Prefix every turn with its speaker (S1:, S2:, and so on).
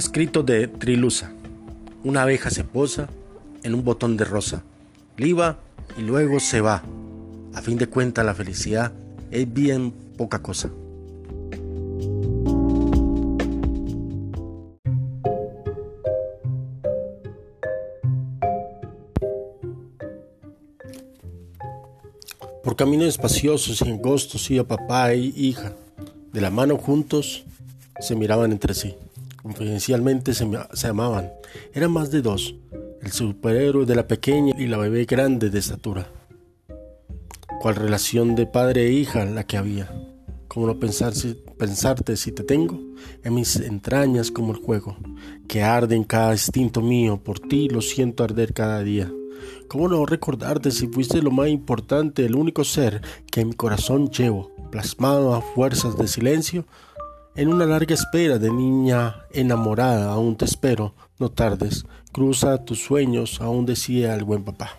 S1: Escrito de Trilusa. Una abeja se posa en un botón de rosa, liba y luego se va. A fin de cuentas la felicidad es bien poca cosa. Por caminos espaciosos y angostos iba papá e hija. De la mano juntos se miraban entre sí. Confidencialmente se, se amaban. Eran más de dos. El superhéroe de la pequeña y la bebé grande de estatura. ¿Cuál relación de padre e hija la que había? ¿Cómo no pensar pensarte si te tengo en mis entrañas como el juego, que arde en cada instinto mío, por ti lo siento arder cada día. ¿Cómo no recordarte si fuiste lo más importante, el único ser que en mi corazón llevo, plasmado a fuerzas de silencio? En una larga espera de niña enamorada, aún te espero, no tardes, cruza tus sueños, aún decía el buen papá.